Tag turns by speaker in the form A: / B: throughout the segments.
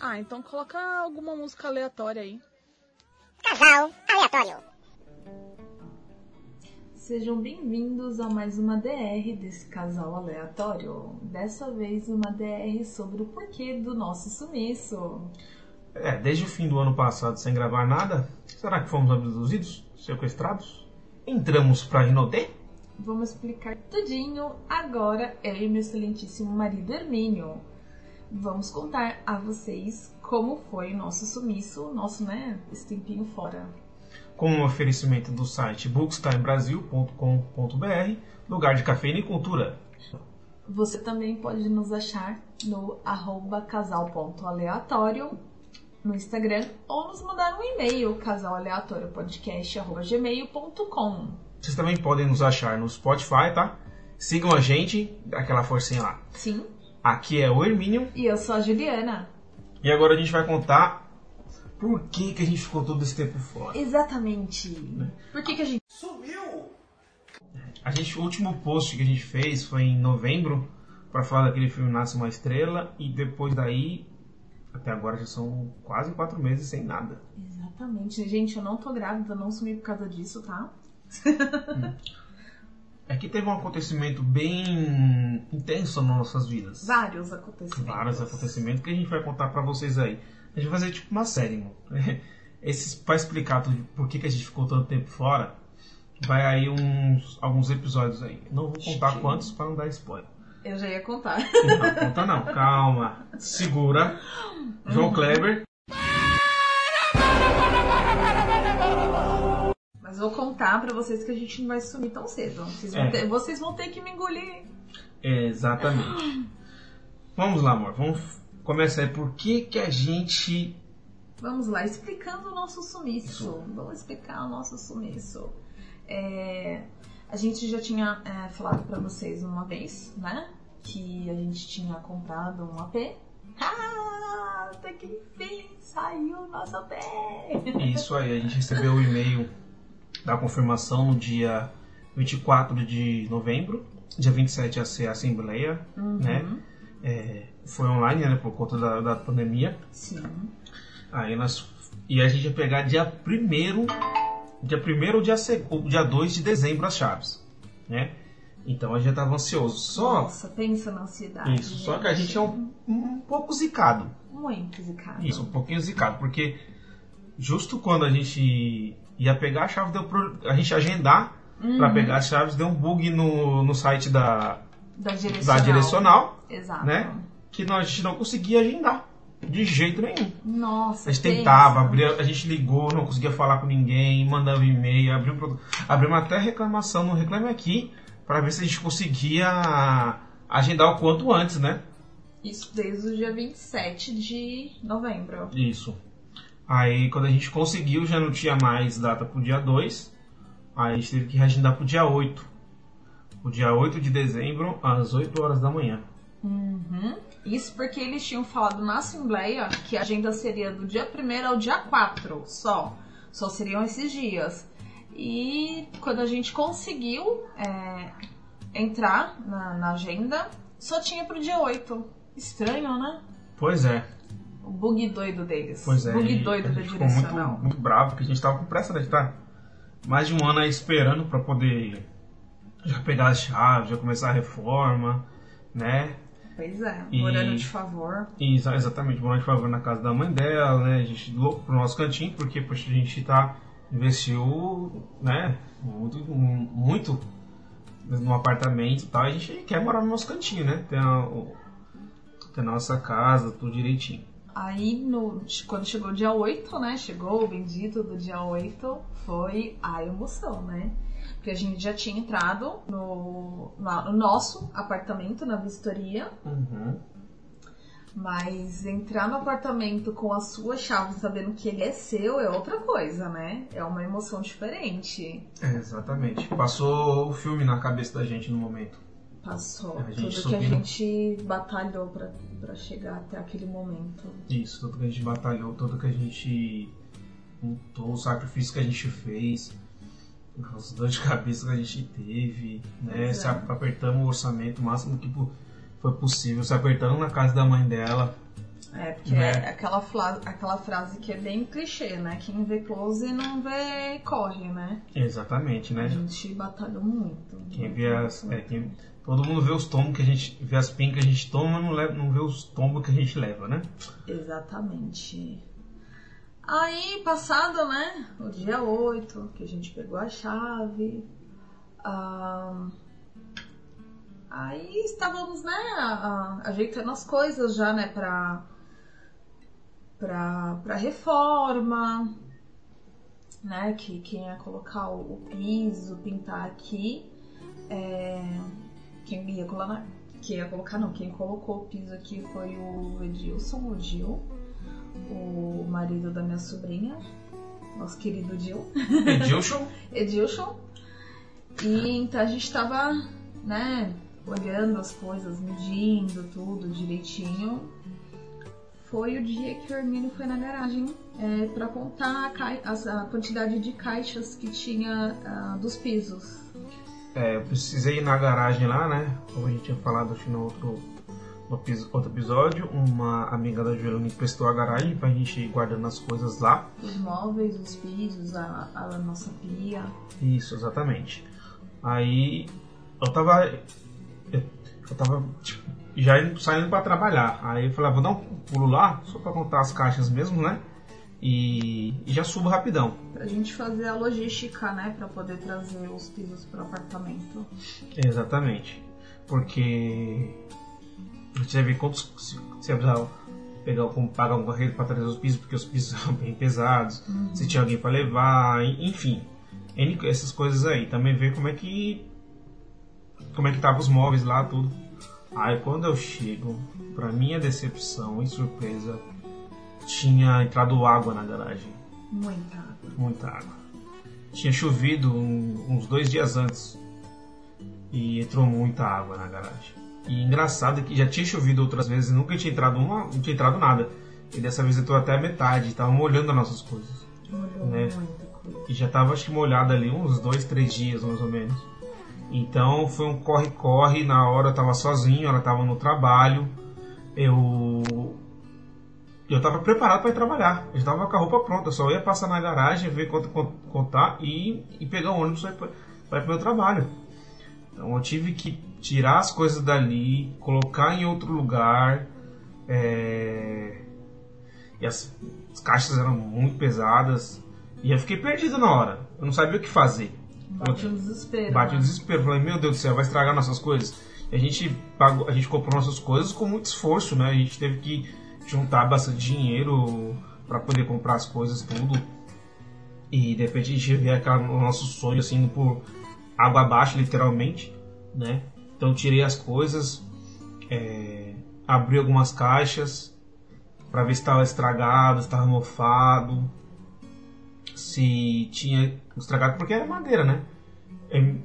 A: Ah, então coloca alguma música aleatória aí.
B: Casal aleatório.
C: Sejam bem-vindos a mais uma DR desse casal aleatório. Dessa vez uma DR sobre o porquê do nosso sumiço.
D: É, desde o fim do ano passado sem gravar nada, será que fomos abduzidos? Sequestrados? Entramos pra Rinodê?
C: Vamos explicar tudinho agora, eu e meu excelentíssimo marido Hermínio. Vamos contar a vocês como foi o nosso sumiço, nosso, né, esse tempinho fora.
D: Com um oferecimento do site bookstimebrasil.com.br, lugar de cafeína e cultura.
C: Você também pode nos achar no arroba casal.aleatório no Instagram ou nos mandar um e-mail casalaleatóriopodcast.gmail.com
D: Vocês também podem nos achar no Spotify, tá? Sigam a gente, dá aquela forcinha lá.
C: Sim,
D: Aqui é o Hermínio
C: e eu sou a Juliana.
D: e agora a gente vai contar por que, que a gente ficou todo esse tempo fora.
C: Exatamente. Por que, que a gente.
D: A gente, o último post que a gente fez foi em novembro para falar daquele filme Nasce uma Estrela e depois daí até agora já são quase quatro meses sem nada.
C: Exatamente. Gente, eu não tô grávida, não sumi por causa disso, tá?
D: É que teve um acontecimento bem intenso nas nossas vidas.
C: Vários acontecimentos.
D: Vários acontecimentos que a gente vai contar pra vocês aí. A gente vai fazer tipo uma série, mano. Esses, pra explicar tudo, por que, que a gente ficou tanto tempo fora, vai aí uns alguns episódios aí. Não vou contar quantos pra não dar spoiler.
C: Eu já ia contar.
D: Não conta não, calma. Segura. João Kleber.
C: Mas vou contar pra vocês que a gente não vai sumir tão cedo. Vocês vão,
D: É.
C: ter, vocês vão ter que me engolir.
D: Exatamente. Vamos lá, amor. Vamos começar aí. Por que, que a gente.
C: Vamos lá, explicando o nosso sumiço. Vamos explicar o nosso sumiço. É, a gente já tinha é, falado pra vocês uma vez, né? Que a gente tinha comprado um AP. Ah, até que enfim saiu o nosso AP!
D: Isso aí, a gente recebeu o e-mail da confirmação no dia 24 de novembro. Dia 27 ia ser a Assembleia, né? É, foi online, né? Por conta da, da pandemia.
C: Sim.
D: Aí nós. E a gente ia pegar dia 1 dia 1 ou dia, se- ou dia 2 de dezembro as chaves, né? Então a gente já tava ansioso. Só.
C: Nossa, pensa na ansiedade.
D: Isso, só que a gente é um, um pouco zicado.
C: Muito zicado.
D: Isso, um pouquinho zicado, porque justo quando a gente ia pegar a chave, deu pro, a gente agendar pra pegar as chaves, deu um bug no, no site da,
C: Da direcional.
D: da direcional,
C: Exato.
D: né? Que nós, a gente não conseguia agendar. De jeito nenhum.
C: Nossa,
D: A gente tentava, abria, a gente ligou, não conseguia falar com ninguém, mandava e-mail, abriu abrimos até reclamação no Reclame Aqui pra ver se a gente conseguia agendar o quanto antes, né?
C: Isso desde o dia 27 de novembro.
D: Isso. Aí quando a gente conseguiu, já não tinha mais data pro dia 2. Aí a gente teve que reagendar pro dia 8. O dia 8 de dezembro, às 8 horas da manhã.
C: Uhum. Isso porque eles tinham falado na Assembleia que a agenda seria do dia 1 ao dia 4 só. Só seriam esses dias. E quando a gente conseguiu é, entrar na, na agenda, só tinha pro dia 8. Estranho, né?
D: Pois é,
C: O bug doido deles.
D: pois é.
C: Bug
D: e
C: doido da
D: ficou muito, muito bravo, porque a gente tava com pressa, né? A gente tá mais de um ano aí esperando pra poder já pegar as chaves, já começar a reforma, né?
C: Pois é,
D: E-
C: morando de favor.
D: E, exa- exatamente, morando de favor na casa da mãe dela, né? A gente louco pro nosso cantinho, porque poxa, a gente tá investiu, né? Muito, muito no apartamento e tal. A gente quer morar no nosso cantinho, né? Ter a, ter a nossa casa, tudo direitinho.
C: Aí, no, quando chegou o dia 8, né? Chegou o bendito do dia 8, foi a emoção, né? Porque a gente já tinha entrado no, no nosso apartamento, na vistoria.
D: Uhum.
C: Mas entrar no apartamento com a sua chave, sabendo que ele é seu, é outra coisa, né? É uma emoção diferente.
D: É, exatamente. Passou o filme na cabeça da gente no momento.
C: Passou.
D: A gente
C: Tudo que a
D: subindo.
C: gente batalhou pra, pra chegar até aquele momento.
D: Isso, tudo que a gente batalhou, tudo que a gente lutou, o sacrifício que a gente fez, as dores de cabeça que a gente teve, né?
C: É.
D: apertamos o orçamento o máximo que foi possível, se apertando na casa da mãe dela.
C: É, porque
D: Né?
C: é aquela, fla- aquela frase que é bem clichê, né? Quem vê close não vê corre, né?
D: Exatamente,
C: A
D: né?
C: gente batalhou muito.
D: Quem vê as. é, quem- todo mundo vê os tombos que a gente. vê as pin que a gente toma, não, leva, não vê os tombos que a gente leva, né?
C: Exatamente. Aí, passado, né? O dia 8, que a gente pegou a chave. ah, aí estávamos, né? ajeitando as coisas já, né? Pra, pra, pra reforma. Né? Que quem ia colocar o, o piso, pintar aqui. é, quem ia colocar. ia colocar, não. Quem colocou o piso aqui foi o Edilson, o Gil o marido da minha sobrinha, nosso querido Gil,
D: Edilson,
C: Edilson. E então a gente tava, né, olhando as coisas, medindo tudo direitinho. Foi o dia que o Hermínio foi na garagem é, para contar a, a quantidade de caixas que tinha ah, dos pisos.
D: É, eu precisei ir na garagem lá, né? Como a gente tinha falado acho no outro, no outro episódio, uma amiga da Juliana me emprestou a garagem pra gente ir guardando as coisas lá.
C: Os móveis, os pisos, a, a nossa pia.
D: Isso, exatamente. Aí eu tava. Eu, eu tava tipo, já indo, saindo pra trabalhar. Aí eu falei, ah, vou dar um pulo lá, só pra contar as caixas mesmo, né? E, e já subo rapidão.
C: Pra gente fazer a logística, né, pra poder trazer os pisos pro apartamento.
D: Exatamente. Porque a gente vai ver quantos. Se, se precisar pegar, como pagar um carreiro para trazer os pisos, porque os pisos são bem pesados. Se tinha alguém para levar, en- enfim. Essas coisas aí. Também ver como é que. Como é que tava os móveis lá, tudo. Aí quando eu chego, pra minha decepção e surpresa, tinha entrado água na garagem.
C: Muita água.
D: Muita água. Tinha chovido um- uns dois dias antes e entrou muita água na garagem. E engraçado é que já tinha chovido outras vezes e nunca tinha entrado uma, não tinha entrado nada. E dessa vez entrou até a metade, tava molhando as nossas coisas.
C: Molhou
D: Né?
C: muita coisa.
D: E já tava acho que molhado ali uns dois, três dias mais ou menos. Então foi um corre-corre, na hora eu tava sozinho, ela tava no trabalho. Eu eu tava preparado para ir trabalhar. Eu já tava com a roupa pronta, eu só ia passar na garagem, ver quanto contar e, e pegar o ônibus para ir pro meu trabalho. Então eu tive que tirar as coisas dali, colocar em outro lugar. é, E as, as caixas eram muito pesadas. E eu fiquei perdido na hora. Eu não sabia o que fazer.
C: Bate um desespero.
D: Bate
C: né?
D: desespero. Falei, meu Deus do céu, vai estragar nossas coisas. E a gente pagou, a gente comprou nossas coisas com muito esforço, né? A gente teve que juntar bastante dinheiro para poder comprar as coisas, tudo. E de repente a gente vê aquela, o nosso sonho assim por água abaixo, literalmente, né? Então tirei as coisas, é, abri algumas caixas para ver se estava estragado, se estava mofado, se tinha estragado porque era madeira, né?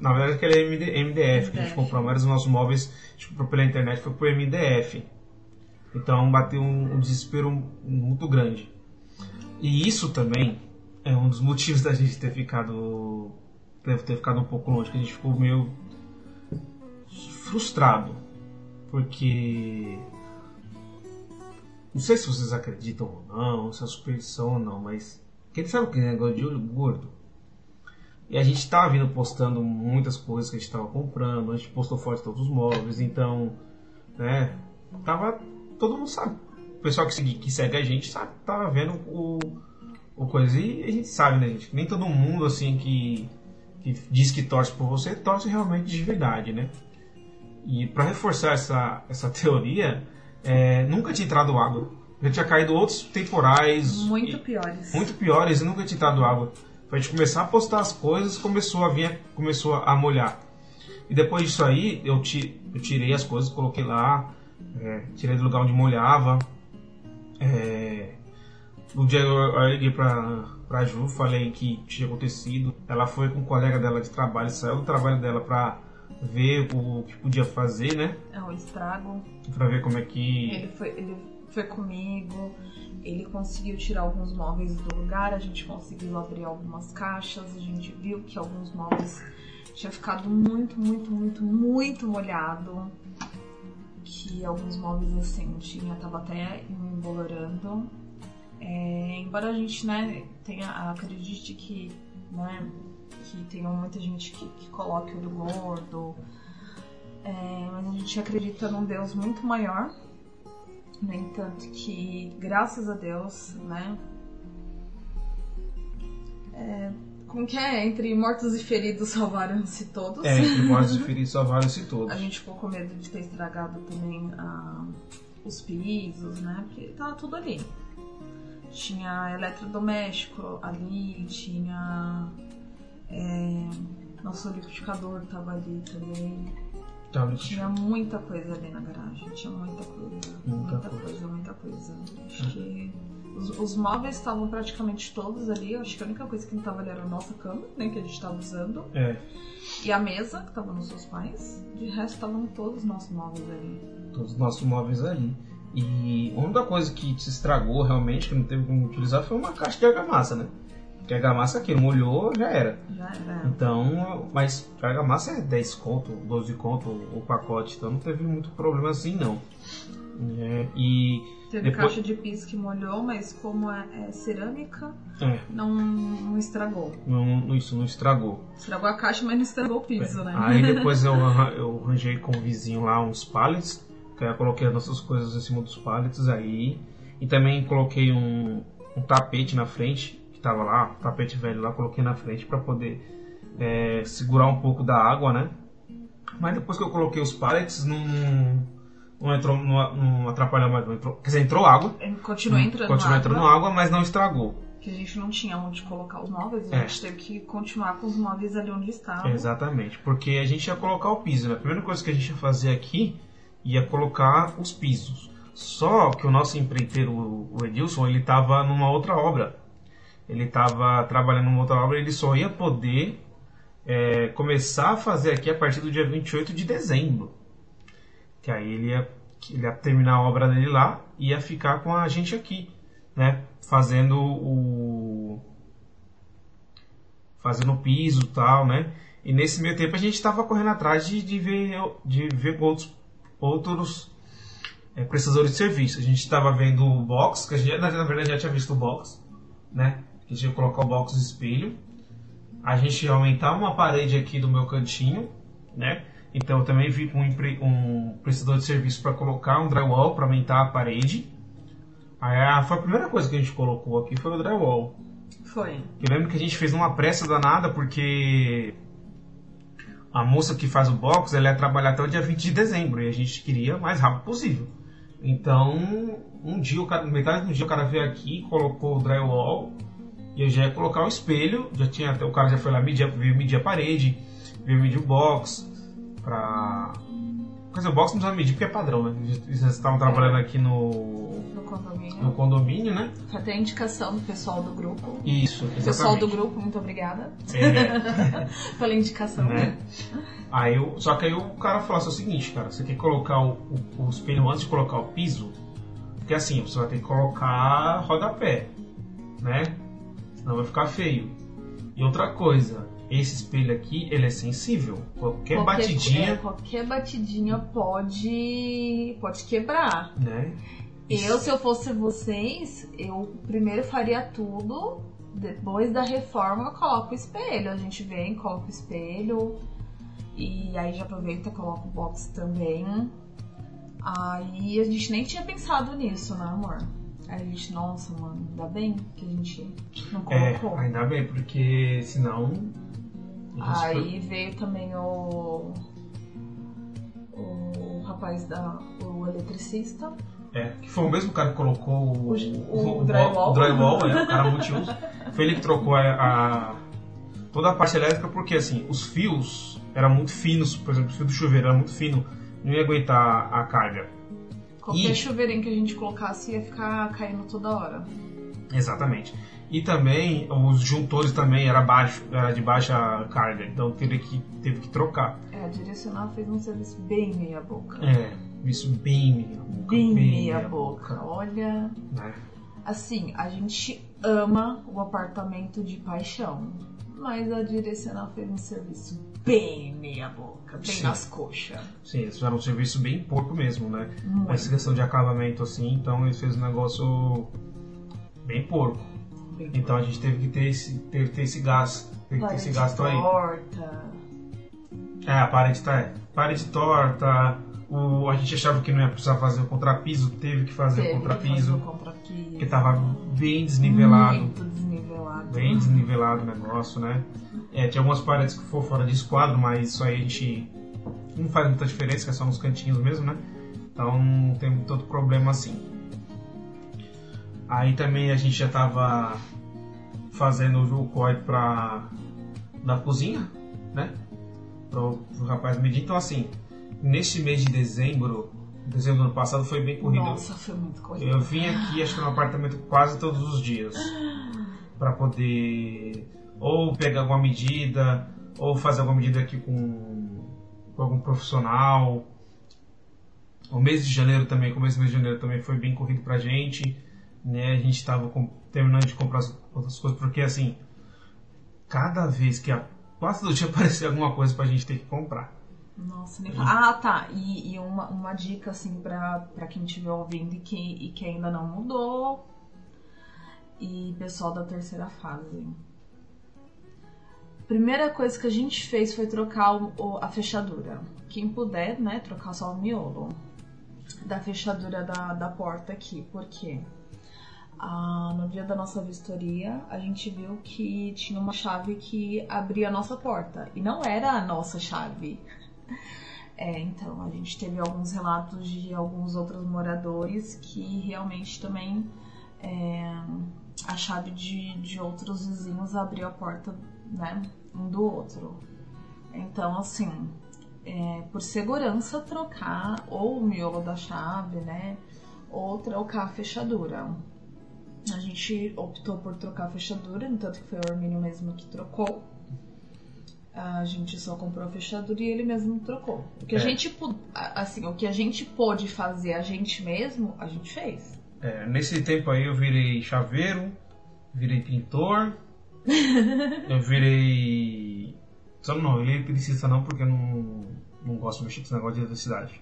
D: Na verdade, aquele é MD, MDF, que a gente comprou vários dos nossos móveis, a gente comprou pela internet, foi por MDF. Então bateu um, um desespero muito grande. E isso também é um dos motivos da gente ter ficado. Deve ter ficado um pouco longe, que a gente ficou meio frustrado. Porque. Não sei se vocês acreditam ou não, se é superstição ou não, mas. Quem sabe aquele negócio de olho gordo? E a gente tava vindo postando muitas coisas que a gente tava comprando, a gente postou fotos de todos os móveis, então. Né? Tava. Todo mundo sabe. O pessoal que segue, que segue a gente sabe, tava vendo o, o coisa. E a gente sabe, né, gente? Nem todo mundo assim que, que diz que torce por você, torce realmente de verdade, né? E para reforçar essa, essa teoria, é, nunca tinha entrado água. Já tinha caído outros temporais.
C: Muito
D: e-
C: piores.
D: muito piores e nunca tinha entrado água. Pra gente começar a postar as coisas, começou a vir, começou a molhar. E depois disso aí, eu, ti, eu tirei as coisas, coloquei lá, É, tirei do lugar onde molhava. É, no dia eu, eu liguei pra, pra Ju, falei que tinha acontecido. Ela foi com um colega dela de trabalho, saiu do trabalho dela pra ver o que podia fazer, né?
C: É o estrago.
D: Pra ver como é que.
C: Ele foi, ele foi comigo, ele conseguiu tirar alguns móveis do lugar, a gente conseguiu abrir algumas caixas, a gente viu que alguns móveis tinha ficado muito, muito, muito, muito molhado. Que alguns móveis assim tinha, tava até embolorando. É, embora a gente, né, tenha, acredite que, né, que tenha muita gente que, que coloque olho gordo, é, mas a gente acredita num Deus muito maior. No entanto, que graças a Deus, né? É, como que é? Entre mortos e feridos salvaram-se todos.
D: É, entre mortos e feridos salvaram-se todos.
C: A gente ficou com medo de ter estragado também ah, os pisos, né? Porque tava tudo ali. Tinha eletrodoméstico ali, tinha. É, nosso liquidificador tava ali também.
D: No-
C: Tinha muita coisa ali na garagem, tinha muita coisa.
D: Muita
C: Muita,
D: coisa.
C: coisa. muita coisa. Acho que os, os móveis estavam praticamente todos ali. Acho que a única coisa que não tava ali era a nossa cama, né? Que a gente tava usando.
D: É,
C: E a mesa, que tava nos seus pais. De resto, estavam todos os nossos móveis ali.
D: todos os nossos móveis ali. E a única coisa que se estragou realmente, que não teve como utilizar, foi uma caixa de argamassa, né? Porque a argamassa aqui molhou, já era.
C: Já era.
D: Então, mas a argamassa é 10 conto, 12 conto o pacote, então não teve muito problema assim não. É, e
C: Teve
D: depois-
C: caixa de piso que molhou, mas como é, é cerâmica,
D: é,
C: não, não estragou.
D: não, isso não estragou.
C: Estragou a caixa, mas não estragou o piso, né?
D: Aí depois eu, eu arranjei com o vizinho lá uns pallets, que eu coloquei as nossas coisas em cima dos pallets aí. E também coloquei um, um tapete na frente, que tava lá, tapete velho lá, coloquei na frente para poder é, segurar um pouco da água, né? Mas depois que eu coloquei os pallets, não, não entrou, não, não atrapalhou mais, não entrou, quer dizer, entrou água.
C: Continua entrando
D: Continuou
C: água.
D: entrando água, mas não estragou.
C: que a gente não tinha onde colocar os móveis, a
D: É.
C: gente teve que continuar com os móveis ali onde estavam.
D: Exatamente, porque a gente ia colocar o piso, né? A primeira coisa que a gente ia fazer aqui ia colocar os pisos. Só que o nosso empreiteiro, o Edilson, ele estava numa outra obra. Ele estava trabalhando numa outra obra, ele só ia poder é, começar a fazer aqui a partir do dia 28 de dezembro. Que aí ele ia, ele ia terminar a obra dele lá e ia ficar com a gente aqui, né? Fazendo o, fazendo o piso e tal, né? E nesse meio tempo a gente estava correndo atrás de, de ver, de ver outros, outros é, prestadores de serviço. A gente estava vendo o box, que a gente na, verdade já tinha visto o box, né? A gente ia colocar o box de espelho. A gente ia aumentar uma parede aqui do meu cantinho, né? Então eu também vi com um, um prestador de serviço para colocar um drywall para aumentar a parede. Aí a- foi a primeira coisa que a gente colocou aqui foi o drywall.
C: Foi.
D: Eu lembro que a gente fez numa pressa danada porque a moça que faz o box ela ia trabalhar até o dia 20 de dezembro e a gente queria o mais rápido possível. Então, um dia, o cara, metade do dia o cara veio aqui, colocou o drywall e eu já ia colocar o espelho, já tinha o cara já foi lá medir, veio medir a parede, veio medir o box pra Quer dizer, o box não precisa medir porque é padrão, né? Eles estavam trabalhando aqui no,
C: No condomínio.
D: no condomínio, né?
C: Foi até a indicação do pessoal do grupo.
D: Isso,
C: O pessoal do
D: exatamente.
C: grupo, muito obrigada
D: É.
C: pela indicação.
D: né? Aí eu, só que aí o cara falou assim, o seguinte, cara, você quer colocar o, o, o espelho antes de colocar o piso? Porque assim, você vai ter que colocar rodapé, né? Senão vai ficar feio. E outra coisa, esse espelho aqui, ele é sensível. Qualquer, batidinha,
C: é, qualquer batidinha pode, pode quebrar.
D: né?
C: Eu, se eu fosse vocês, eu primeiro faria tudo. Depois da reforma, eu coloco o espelho. A gente vem, coloca o espelho. E aí já aproveita e coloca o box também. Aí a gente nem tinha pensado nisso, né, amor? Aí a gente, nossa, mano, ainda bem que a gente não
D: É,
C: colocou.
D: ainda bem, porque senão...
C: Aí veio também o. O rapaz da. O eletricista.
D: É, que foi o mesmo cara que colocou o,
C: O- o drywall.
D: o drywall, é, o cara multiuso. Foi ele que trocou a, a- toda a parte elétrica porque assim, os fios eram muito finos, por exemplo, o fio do chuveiro era muito fino, não ia aguentar a carga.
C: Qualquer
D: E-
C: chuveirinho que a gente colocasse ia ficar caindo toda hora.
D: Exatamente. E também os juntores também era baixo, era de baixa carga, então teve que, teve que trocar.
C: É, a direcional fez um serviço bem meia boca.
D: É, isso bem meia boca.
C: Bem meia boca. Olha.
D: né?
C: Assim, a gente ama o apartamento de paixão. Mas a direcional fez um serviço bem meia boca, bem
D: Sim.
C: nas coxas.
D: Sim, eles fizeram um serviço bem porco mesmo, né?
C: Muito.
D: Essa questão de acabamento assim, então eles fez um negócio bem porco.
C: Bem
D: Então a gente teve que ter esse, teve que ter esse gasto. Teve que ter esse gasto aí.
C: torta.
D: É, a parede tá. é, Parede torta. O, a gente achava que não ia precisar fazer o contrapiso, teve que fazer
C: Teve
D: o
C: que fazer
D: contrapiso.
C: o contrapiso.
D: Porque tava bem desnivelado.
C: Muito desnivelado.
D: Bem desnivelado o negócio, né? É, tinha algumas paredes que foram fora de esquadro, mas isso aí a gente não faz muita diferença, que é só nos cantinhos mesmo, né? Então não tem tanto problema assim. Aí também a gente já tava fazendo o código pra da cozinha, né? Pro, pro rapaz medir. Então assim, nesse mês de dezembro, dezembro do ano passado foi bem corrido.
C: Nossa, foi muito corrido.
D: Eu vim aqui, acho que no apartamento quase todos os dias. Pra poder ou pegar alguma medida, ou fazer alguma medida aqui com, com algum profissional. O mês de janeiro também, começo do mês de janeiro também foi bem corrido pra gente. Né? A gente tava com- terminando de comprar as outras coisas, porque assim, cada vez que a, quase todo dia aparecia alguma coisa pra gente ter que comprar.
C: Nossa, nem fala. Ah, tá. E, e uma, uma dica, assim, pra, pra quem estiver ouvindo e que, e que ainda não mudou. E pessoal da terceira fase. Primeira coisa que a gente fez foi trocar o- a fechadura. Quem puder, né, trocar só o miolo da fechadura da, da porta aqui. Por quê? Ah, no dia da nossa vistoria, a gente viu que tinha uma chave que abria a nossa porta. E não era a nossa chave. É, então, a gente teve alguns relatos de alguns outros moradores que realmente também é, a chave de, de outros vizinhos abriu a porta, né, um do outro. Então, assim, é, por segurança, trocar ou o miolo da chave, né, ou trocar a fechadura. A gente optou por trocar a fechadura, no tanto que foi o Hermínio mesmo que trocou. A gente só comprou a fechadura e ele mesmo trocou. O que a
D: É.
C: gente, a- assim, o que a gente pôde fazer a gente mesmo, a gente fez.
D: É, nesse tempo aí eu virei chaveiro, virei pintor, eu virei. Só não, eu virei eletricista não, porque eu não, não gosto de mexer com esse negócio de eletricidade.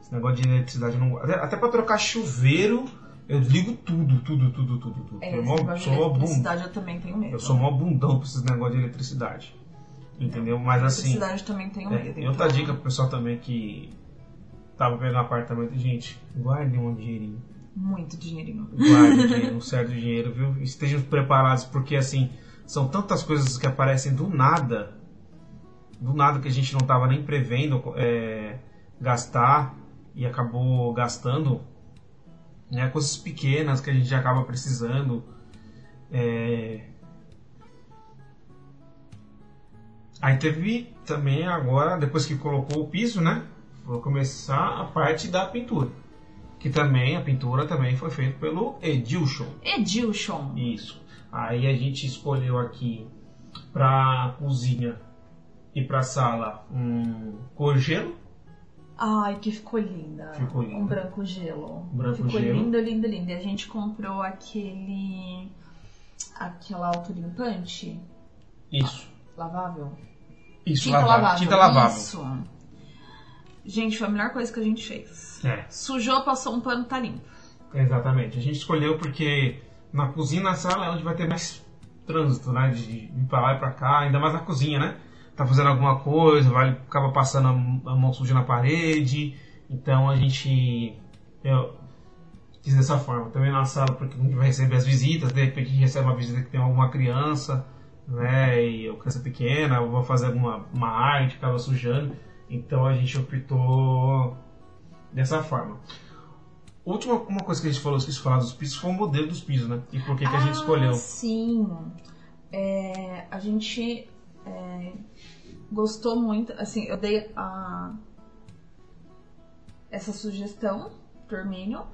D: Esse negócio de eletricidade eu não. Até, até pra trocar chuveiro, eu ligo tudo, tudo, tudo, tudo, tudo.
C: É,
D: eu mó- sou mó
C: eletricidade eu também tenho medo.
D: eu sou mó bundão pra esses negócios de eletricidade. Entendeu? Mas assim.
C: Eletricidade também tenho
D: É,
C: medo.
D: e outra dica pro pessoal também que tava pegando apartamento, gente, guarde um dinheirinho.
C: Muito dinheirinho.
D: Guarde dinheiro, um certo dinheiro, viu? Estejam preparados, porque assim, são tantas coisas que aparecem do nada, do nada que a gente não tava nem prevendo é, gastar e acabou gastando, né? Coisas pequenas que a gente acaba precisando. É... Aí teve também agora, depois que colocou o piso, né? Vou começar a parte da pintura. Que também, a pintura também foi feita pelo Edilson.
C: Edilson.
D: Isso. Aí a gente escolheu aqui pra cozinha e pra sala um cor gelo.
C: Ai, que ficou linda.
D: Ficou linda.
C: Um branco gelo.
D: Branco
C: ficou
D: gelo.
C: lindo, lindo, lindo. E a gente comprou aquele. aquela autolimpante
D: Isso.
C: lavável.
D: Isso,
C: Tinta
D: lavável.
C: lavável.
D: Tinta lavável.
C: Isso. Gente, foi a melhor coisa que a gente fez.
D: É,
C: Sujou, passou um pano, tá limpo.
D: exatamente. A gente escolheu porque na cozinha na sala é onde vai ter mais trânsito, né? De ir pra lá e pra cá, ainda mais na cozinha, né? Tá fazendo alguma coisa, vai acaba passando a, a mão suja na parede. Então a gente. Eu fiz dessa forma. Também na sala, porque a gente vai receber as visitas, de repente a gente recebe uma visita que tem alguma criança, né? E ou criança pequena, eu vou fazer alguma uma arte, acaba sujando. Então a gente optou dessa forma. Última uma coisa que a gente falou, esqueci de falar dos pisos, foi o modelo dos pisos, né? E por que, que a gente escolheu.
C: Ah, sim. É, a gente é, gostou muito, assim, eu dei a, essa sugestão dorminho.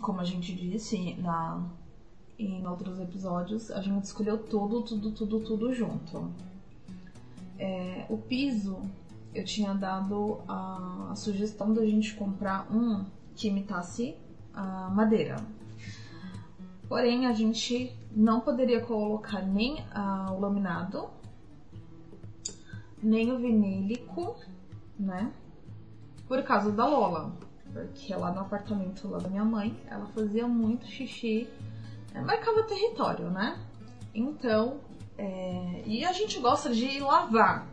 C: Como a gente disse na, em outros episódios, a gente escolheu tudo, tudo, tudo, tudo junto. É, o piso, eu tinha dado a, a sugestão da gente comprar um que imitasse a madeira. Porém, a gente não poderia colocar nem o laminado, nem o vinílico, né? Por causa da Lola. Porque lá no apartamento lá da minha mãe, ela fazia muito xixi, marcava território, né? Então, é, e a gente gosta de lavar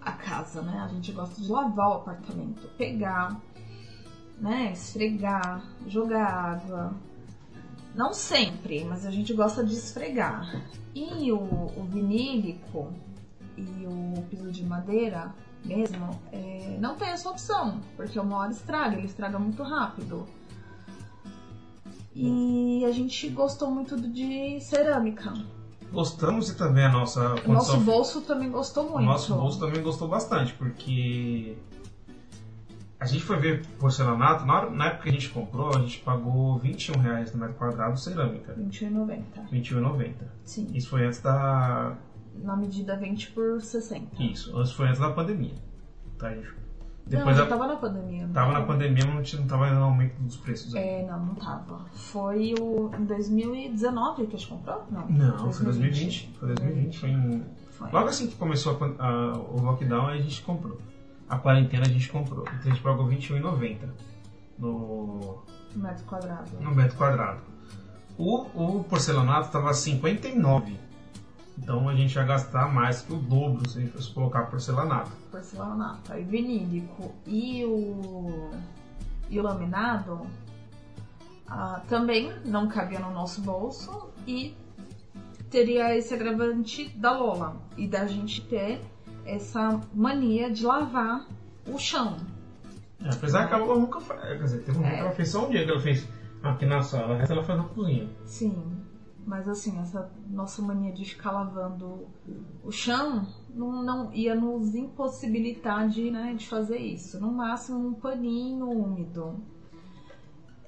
C: a casa, né? A gente gosta de lavar o apartamento, pegar, né? Esfregar, jogar água. Não sempre, mas a gente gosta de esfregar. E o, o vinílico e o piso de madeira mesmo, é, não tem essa opção, porque uma hora estraga, ele estraga muito rápido. E a gente gostou muito de cerâmica.
D: Gostamos e também a nossa
C: O
D: condição
C: nosso bolso também gostou
D: O
C: muito.
D: nosso bolso também gostou bastante, porque a gente foi ver porcelanato, na, hora- na época que a gente comprou, a gente pagou 21 reais no metro quadrado cerâmica,
C: 21,90.
D: 21,90.
C: Sim.
D: Isso foi antes da.
C: Na medida 20 por 60.
D: Isso, antes foi antes da pandemia. Tá, gente?
C: Não,
D: Depois
C: já
D: a-
C: tava na pandemia. não
D: tava na
C: tava?
D: pandemia, mas não, tinha, não tava no aumento dos preços.
C: É, não, não tava. Foi o em 2019 que a gente comprou? Não.
D: Não, foi 2020. Foi 2020. Foi em-
C: Foi.
D: Logo assim que começou a a- o lockdown, a gente comprou. A quarentena a gente comprou. Então a gente pagou R$21,90 no,
C: Metro quadrado.
D: no metro quadrado. O, o porcelanato estava 59. Então a gente ia gastar mais que o dobro se a gente fosse colocar porcelanato.
C: porcelanato, aí vinílico e o, e o laminado ah, também não cabia no nosso bolso e teria esse agravante da Lola e da gente ter essa mania de lavar o chão.
D: É, apesar que a Lola nunca faz. Quer dizer, teve um dia
C: É.
D: que ela fez só um dia que ela fez aqui na sala, o resto ela faz na cozinha.
C: Sim, mas assim, essa nossa mania de ficar lavando o chão não, não ia nos impossibilitar de, né, de fazer isso. No máximo um paninho úmido.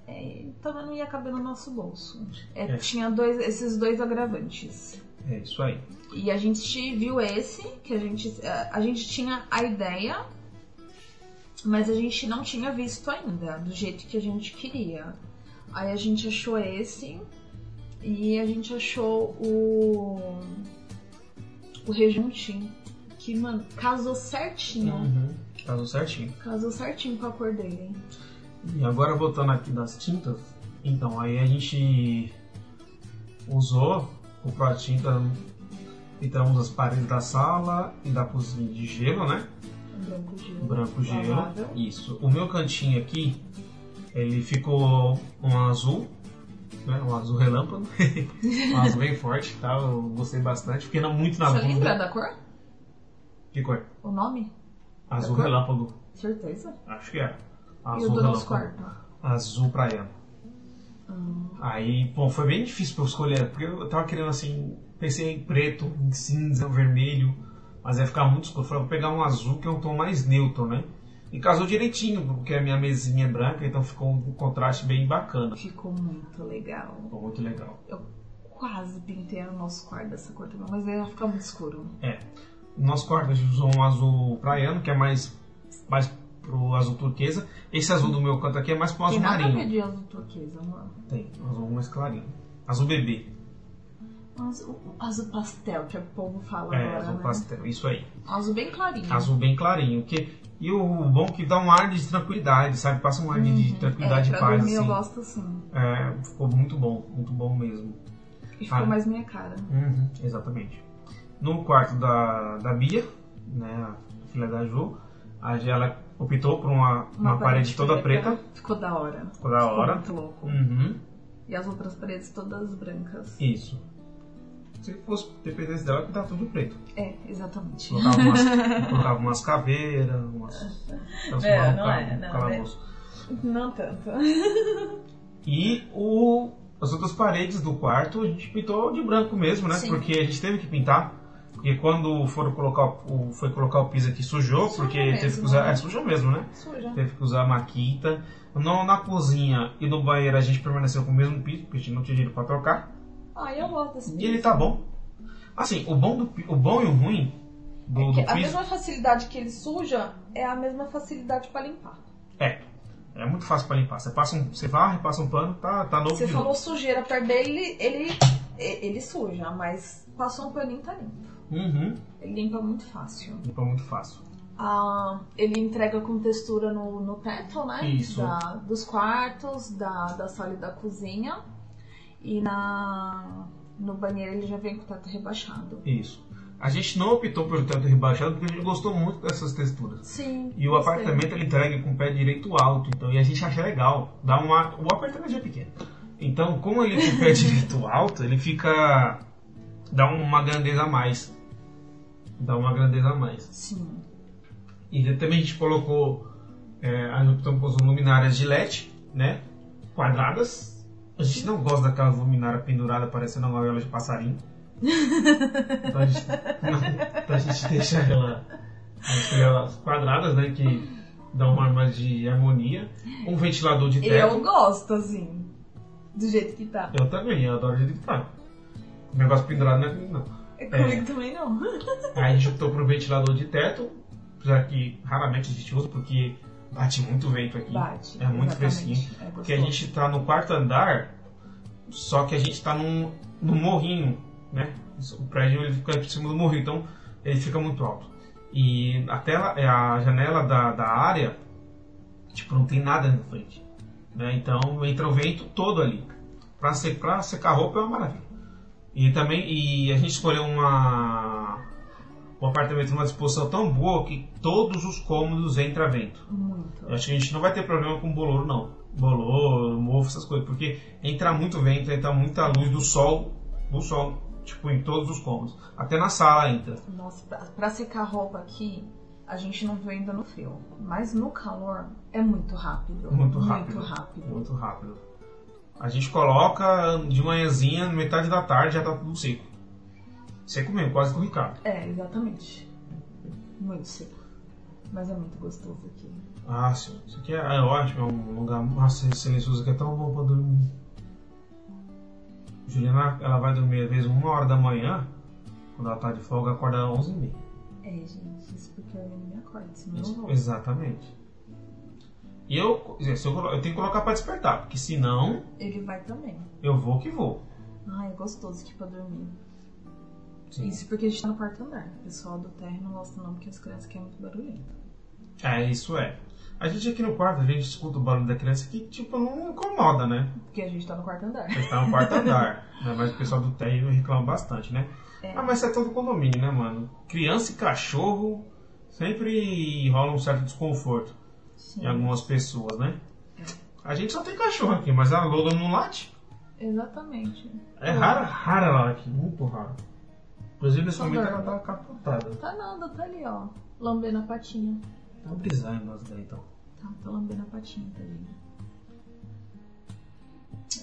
C: É, também não ia caber no nosso bolso. É,
D: É.
C: Tinha dois, esses dois agravantes.
D: É isso aí.
C: E a gente viu esse, que a gente, a gente tinha a ideia, mas a gente não tinha visto ainda, do jeito que a gente queria. Aí a gente achou esse e a gente achou o. o rejunte, que, mano, casou certinho.
D: Uhum. Casou certinho.
C: Casou certinho com a cor dele.
D: E agora voltando aqui das tintas, então aí a gente usou, comprou a tinta, pintamos as paredes da sala e da cozinha de gelo, né?
C: Branco gelo.
D: Branco gelo.
C: Lavável.
D: Isso. O meu cantinho aqui, ele ficou um azul, né? Um azul relâmpago. um azul bem forte, tá? Eu gostei bastante. Fiquei muito na
C: Você
D: dúvida.
C: lembra da cor?
D: Que cor?
C: O nome?
D: Azul relâmpago.
C: Certeza?
D: Acho que é.
C: e
D: Azul
C: o do
D: relâmpago.
C: quarto?
D: Azul praiano.
C: Hum.
D: Aí, bom, foi bem difícil pra eu escolher, porque eu tava querendo assim, pensei em preto, em cinza, vermelho, mas ia ficar muito escuro. Eu Falei, vou pegar um azul que é um tom mais neutro, né? E casou direitinho, porque a minha mesinha é branca, então ficou um contraste bem bacana.
C: Ficou muito legal.
D: Ficou muito legal.
C: Eu quase pintei o nosso quarto dessa cor também, mas ia ficar muito escuro.
D: É. No nosso quarto a gente usou um azul praiano, que é mais, mais pro azul turquesa. Esse azul do meu canto aqui é mais pro azul
C: Tem
D: marinho.
C: de azul turquesa, mano.
D: Tem, um azul mais clarinho. Azul bebê.
C: Azul, azul pastel, que o povo fala
D: É,
C: agora,
D: azul
C: né?
D: pastel, isso aí.
C: Azul bem clarinho.
D: azul bem clarinho. Que, e o bom que dá um ar de tranquilidade, sabe? Passa um ar de- de tranquilidade
C: é,
D: e paz.
C: dormir eu
D: assim.
C: gosto assim.
D: É, ficou muito bom, muito bom mesmo.
C: E ficou
D: Ah.
C: mais minha cara.
D: Uhum, exatamente. No quarto da, da Bia, né, a filha da Ju, a, ela optou por uma, uma, parede, toda preta.
C: Ficou da hora.
D: Ficou da hora.
C: muito louco.
D: Uhum,
C: E as outras paredes todas brancas.
D: isso. Se fosse dependesse dela, pintava tudo de preto.
C: É, exatamente.
D: Colocava umas, colocava umas caveiras, umas.
C: É,
D: um
C: não
D: ca-
C: é,
D: um
C: não,
D: calabouço.
C: Não tanto.
D: E o, as outras paredes do quarto a gente pintou de branco mesmo, né?
C: Sim.
D: Porque a gente teve que pintar. Porque quando foram colocar o, foi colocar o piso aqui sujou,
C: Suja
D: porque
C: mesmo,
D: teve que usar.
C: né?
D: É, sujou mesmo, né?
C: Suja.
D: Teve que usar a maquita. No, na cozinha e no banheiro a gente permaneceu com o mesmo piso, porque a gente não tinha dinheiro pra trocar.
C: Ah, eu gosto desse
D: E ele tá bom. Assim, o bom, do, o bom e o ruim do,
C: É
D: do
C: a
D: piso.
C: mesma facilidade que ele suja é a mesma facilidade pra limpar.
D: É. É muito fácil pra limpar. Você passa um. Você varre, passa um pano, tá, tá novo
C: Você
D: de
C: falou
D: novo.
C: sujeira perto dele, ele, ele suja, mas passou um paninho tá limpo.
D: Uhum.
C: Ele limpa muito fácil.
D: Limpa muito fácil.
C: Ah, ele entrega com textura no, no teto, né?
D: Isso.
C: Da- dos quartos, da, da sala e da cozinha. E na, no banheiro ele já vem com o teto rebaixado.
D: Isso. A gente não optou pelo teto rebaixado porque a gente gostou muito dessas texturas.
C: Sim.
D: E o
C: gostei.
D: apartamento ele entrega com o pé direito alto, então e a gente acha legal. Dá uma, o apartamento já é pequeno. Então, como ele tem o pé direito alto, ele fica dá uma grandeza a mais. Dá uma grandeza a mais.
C: Sim.
D: E também a gente colocou é, a gente optou por luminárias de LED, né? Quadradas. A gente não gosta daquelas luminárias penduradas parecendo uma gaiola de passarinho. Então a gente, não, então a gente deixa ela, quadradas, né? Que dão uma mais de harmonia. Um ventilador de teto.
C: Eu gosto, assim. Do jeito que tá.
D: Eu também, eu adoro o jeito que tá. O negócio pendurado não é comigo, não.
C: Comigo também não.
D: Aí a gente optou por um ventilador de teto, já que raramente a gente usa porque bate muito vento aqui.
C: Bate.
D: É muito fresquinho.
C: É
D: Porque a gente tá no quarto andar, só que a gente tá num, num morrinho, né? O prédio ele fica por cima do morrinho, então ele fica muito alto. E a tela, é a janela da, da área, tipo, não tem nada na frente. Né? Então entra o vento todo ali. Pra, se, pra secar roupa é uma maravilha. E também e a gente escolheu uma, um apartamento numa disposição tão boa que todos os cômodos entra vento.
C: Muito.
D: Eu acho que a gente não vai ter problema com bolouro, não. Bolouro, mofo, essas coisas. Porque entra muito vento, entra muita luz do sol, do sol, tipo, em todos os cômodos. Até na sala entra.
C: Nossa, pra, pra secar roupa aqui, a gente não vê ainda no frio. Mas no calor é muito rápido.
D: Muito rápido.
C: Muito rápido.
D: Muito rápido. A gente coloca de manhãzinha, metade da tarde já tá tudo seco. Seco mesmo, quase que o Ricardo.
C: É, exatamente. Muito seco. Mas é muito gostoso aqui.
D: Ah, sim. Isso aqui é, é ótimo, é um lugar. Nossa, silencioso aqui é tão bom pra dormir. Juliana, ela vai dormir às vezes uma hora da manhã. Quando ela tá de folga, acorda às 11h30.
C: É, gente, isso porque eu não me acordo, senão eu não vou.
D: Exatamente. E eu, eu, eu tenho que colocar pra despertar, porque senão
C: Ele vai também.
D: eu vou que vou.
C: Ai, é gostoso aqui pra dormir.
D: Sim.
C: Isso porque a gente tá no quarto andar. O pessoal do térreo não gosta não, porque as crianças querem muito barulhento.
D: É, isso é. A gente aqui no quarto, a gente escuta o barulho da criança que, tipo, não incomoda, né?
C: Porque a gente tá no quarto andar.
D: A gente tá no quarto andar, né? Mas o pessoal do térreo reclama bastante, né?
C: É.
D: Ah, mas isso é todo condomínio, né, mano? Criança e cachorro sempre rola um certo desconforto
C: Sim.
D: em algumas pessoas, né? A gente só tem cachorro aqui, mas a Lola não late.
C: Exatamente.
D: É rara, rara ela late, muito rara. Inclusive momento
C: dorme.
D: ela tá capotada.
C: Tá nada, tá ali, ó. Lambendo a patinha.
D: Tá brisando nós daí então.
C: Tá, tá lambendo a patinha, tadinha.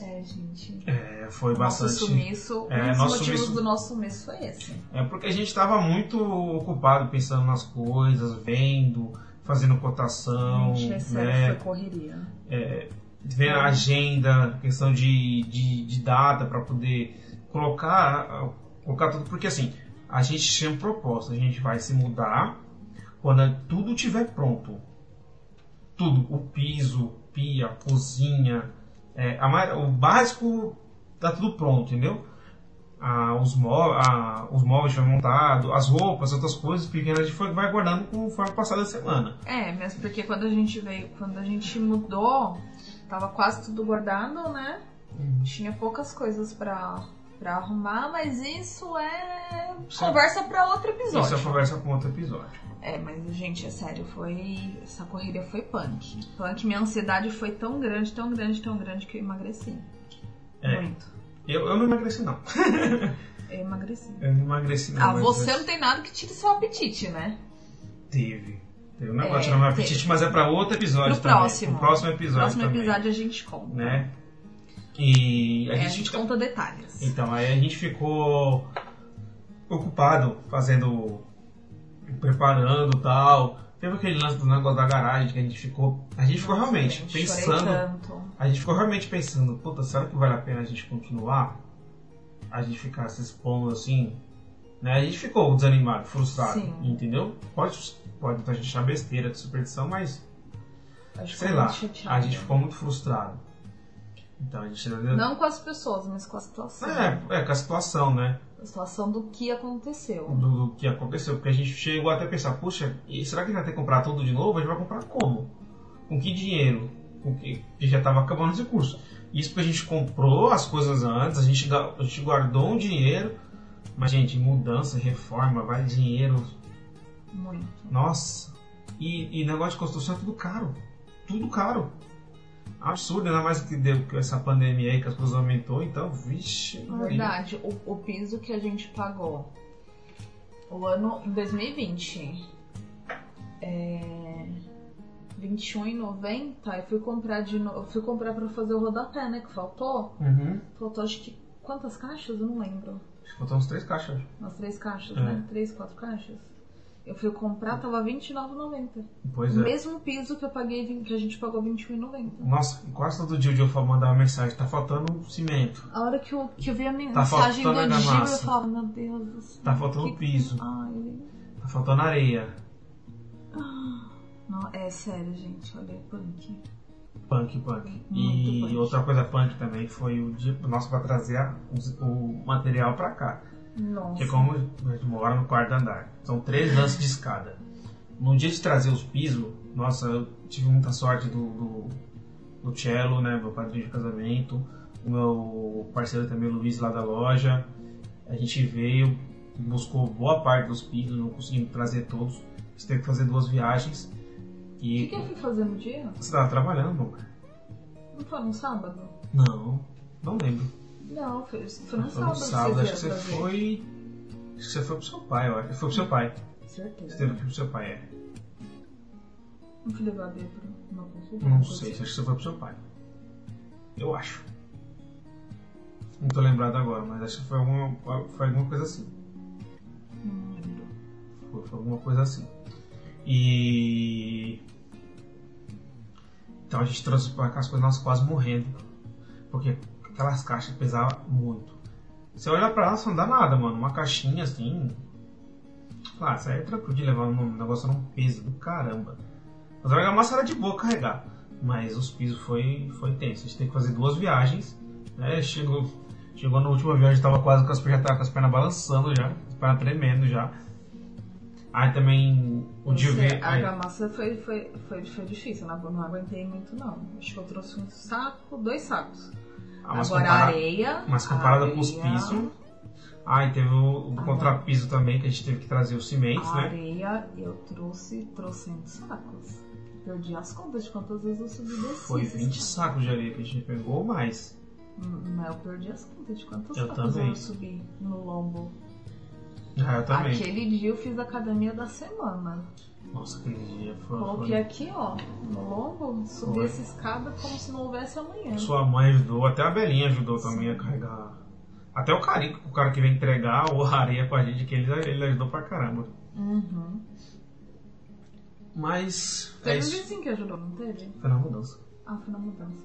C: É, gente.
D: É, foi
C: Nosso
D: bastante.
C: sumiço.
D: É,
C: um dos
D: nosso
C: motivos
D: sumiço-
C: do nosso sumiço foi esse.
D: É porque a gente estava muito ocupado pensando nas coisas, vendo, fazendo cotação,
C: gente, é sério,
D: né?
C: foi correria.
D: é, vendo a agenda, questão de, de, de data para poder colocar, colocar tudo, porque assim, a gente tinha um propósito, a gente vai se mudar quando tudo estiver pronto. Tudo, o piso, pia, cozinha, é, a o básico tá tudo pronto, entendeu? Ah, os, mó ah, os móveis já montados, as roupas, outras coisas pequenas, a gente foi, vai guardando conforme passar da semana.
C: É, mesmo porque quando a gente veio, quando a gente mudou, tava quase tudo guardado, né?
D: Uhum.
C: Tinha poucas coisas pra, pra arrumar, mas isso é conversa pra outro
D: Isso
C: episódio.
D: é conversa com outro episódio.
C: É, mas gente, é sério, foi. Essa corrida foi punk. Punk, minha ansiedade foi tão grande, tão grande, tão grande que eu emagreci.
D: É.
C: Muito.
D: Eu, eu não emagreci, não.
C: Eu emagreci.
D: Eu não emagreci, não.
C: Ah,
D: mas
C: você
D: eu-
C: não tem nada que tire seu apetite, né?
D: Teve. Teve um negócio
C: É,
D: de tirar meu apetite, mas é pra outro episódio
C: Pro
D: também.
C: próximo.
D: Pro próximo episódio
C: Próximo
D: também.
C: episódio a gente conta.
D: Né? E a
C: É, a
D: gente...
C: gente conta detalhes.
D: Então, aí a gente ficou... ocupado fazendo, preparando tal. Teve aquele lance do negócio da garagem que a gente ficou, a gente ficou realmente
C: Gente,
D: pensando, a gente ficou realmente pensando, puta, será que vale a pena a gente continuar? A gente ficar se expondo assim, né? A gente ficou desanimado, frustrado,
C: Sim.
D: entendeu? Pode, pode a gente achar besteira de superstição, mas
C: Acho
D: sei lá,
C: muito chateada.
D: a gente ficou muito frustrado. Então a gente
C: Não com as pessoas, mas com a situação.
D: é, é, com a situação, né?
C: A situação do que aconteceu.
D: Do, do que aconteceu. Porque a gente chegou até a pensar, puxa, será que vai ter que comprar tudo de novo? A gente vai comprar como? Com que dinheiro? Com que, que já estava acabando os recursos. Isso porque a gente comprou as coisas antes, a gente, a gente guardou um dinheiro. Mas, gente, mudança, reforma, vai dinheiro.
C: Muito.
D: Nossa. E, e negócio de construção é tudo caro. Tudo caro. Absurdo, ainda mais que deu com essa pandemia aí que as coisas aumentou, então, vixe. Maria.
C: Verdade, o, o piso que a gente pagou o ano em 2020 é 21,90 eu fui comprar de novo, eu fui comprar pra fazer o rodapé, né, que faltou.
D: Uhum.
C: Faltou acho que quantas caixas? Eu não lembro.
D: Acho que faltam uns três caixas.
C: Umas três caixas,
D: É.
C: né? Três, quatro caixas. Eu fui comprar, tava R$29,90.
D: Pois
C: O
D: é.
C: mesmo piso que eu paguei, que a gente pagou R$21,90.
D: Nossa, quase todo dia o Diogo mandava uma mensagem, tá faltando cimento,
C: A hora que eu, que eu vi a
D: Tá
C: mensagem do
D: faltando
C: Gil, eu falava, meu Deus do céu.
D: tá faltando
C: que-
D: piso,
C: Ai,
D: tá faltando areia.
C: não, é sério, gente, olha, é punk.
D: Punk, punk.
C: Muito
D: E
C: punk.
D: outra coisa punk também foi o dia nosso pra trazer a- os- o material pra cá.
C: Nossa.
D: Que é como a gente mora no quarto andar. São três lances de escada. No dia de trazer os pisos, nossa, eu tive muita sorte do, do, do Cello, né? Meu padrinho de casamento. O meu parceiro também, o Luiz, lá da loja. A gente veio, buscou boa parte dos pisos, não conseguimos trazer todos. A gente teve que fazer duas viagens.
C: O
D: E
C: que, que eu fui fazer no dia?
D: você estava trabalhando, amor?
C: Não foi no sábado?
D: Não, não lembro.
C: Não, foi, foi no
D: Foi
C: sábado.
D: no sábado, acho que você
C: vieram
D: foi. Acho que você foi pro seu pai, eu acho. Foi pro seu pai.
C: trazer.
D: Você
C: Certeza.
D: teve que ir pro seu pai, é.
C: Não fui levar a Bia pra uma consulta?
D: Não sei, acho que você foi pro seu pai. Eu acho. Não tô lembrado agora, mas acho que foi alguma, foi alguma coisa assim.
C: assim. Não lembro.
D: Foi, foi alguma coisa assim. E. Então a gente trouxe pra cá as coisas nós quase morrendo. Porque aquelas caixas pesavam muito. Você olha pra elas não dá nada, mano. Uma caixinha assim. Ah, isso aí é tranquilo de levar um negócio não peso do caramba. Mas a argamassa era de boa carregar. Mas os pisos foi, foi tenso. A gente tem que fazer duas viagens. Né? Chegou, chegou na última viagem, tava quase com as, já tava com as pernas balançando já. As pernas tremendo já. Aí também o dia
C: Você-
D: veio.
C: A argamassa foi, foi, foi, foi difícil, não, não aguentei muito não. Acho que eu trouxe um saco, dois sacos.
D: Ah, mas
C: Agora
D: compara-
C: areia.
D: Mas comparada
C: areia,
D: com os pisos. Ah, e teve o, o contrapiso também, que a gente teve que trazer os cimentos,
C: A
D: né?
C: areia eu trouxe trocentos sacos. Perdi as contas de quantas vezes eu subi desse.
D: Foi 20 sacos de areia que a gente pegou ou mais.
C: Mas eu perdi as contas de quantos
D: Eu
C: sacos
D: também.
C: eu subi no lombo.
D: Ah, eu também.
C: Aquele dia eu fiz a academia da semana.
D: Nossa, aquele dia foi.
C: Coloquei
D: foi...
C: aqui, ó, no lombo, subi
D: Foi.
C: essa escada como se não houvesse amanhã.
D: Sua mãe ajudou, até a Belinha ajudou também a carregar. Até o Carico, o cara que veio entregar o areia pra gente, que ele, ele ajudou pra caramba.
C: Uhum.
D: Mas é
C: Teve um
D: isso.
C: vizinho que ajudou, não teve?
D: Foi na mudança.
C: Ah, foi na mudança.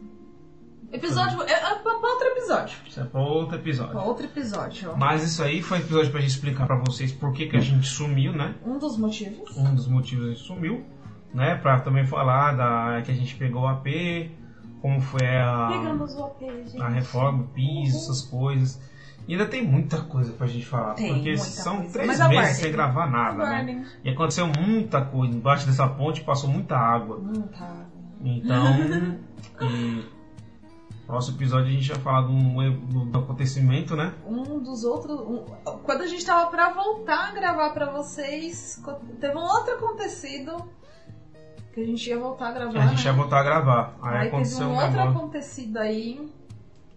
C: Episódio. É, é pra pra outro episódio.
D: Isso é pra outro episódio.
C: Pra outro episódio.
D: Mas isso aí foi um episódio pra gente explicar pra vocês por que, que a gente sumiu, né?
C: Um dos motivos.
D: um dos motivos a gente sumiu, né? Pra também falar da que a gente pegou o AP, como foi a,
C: Pegamos o AP, gente.
D: a reforma, o piso, essas coisas. E ainda tem muita coisa pra gente falar,
C: Tem
D: porque
C: muita
D: são
C: coisa.
D: três
C: Mas
D: meses
C: aguardem.
D: sem gravar nada, né? E aconteceu muita coisa. Embaixo dessa ponte passou muita água.
C: Muita água.
D: Então, e próximo episódio a gente vai falar um, do acontecimento, né?
C: Um dos outros. um- quando a gente tava pra voltar a gravar pra vocês, teve um outro acontecido que a gente ia voltar a gravar.
D: A gente
C: né?
D: ia voltar a gravar. Aí,
C: Aí teve
D: aconteceu
C: um
D: um
C: outro
D: negócio.
C: acontecido aí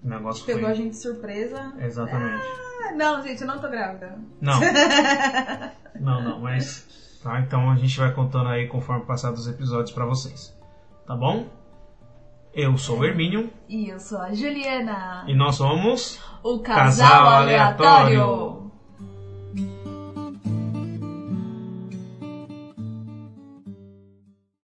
D: O negócio
C: que pegou
D: foi.
C: a gente de surpresa.
D: Exatamente.
C: Ah, não, gente, eu não tô grávida.
D: Não. não, não, mas. Tá, então a gente vai contando aí conforme passar dos episódios pra vocês. Tá bom? Eu sou o Hermínio
C: E eu sou a Juliana,
D: e nós somos.
C: o
D: Casal
C: casal
D: aleatório.
C: aleatório.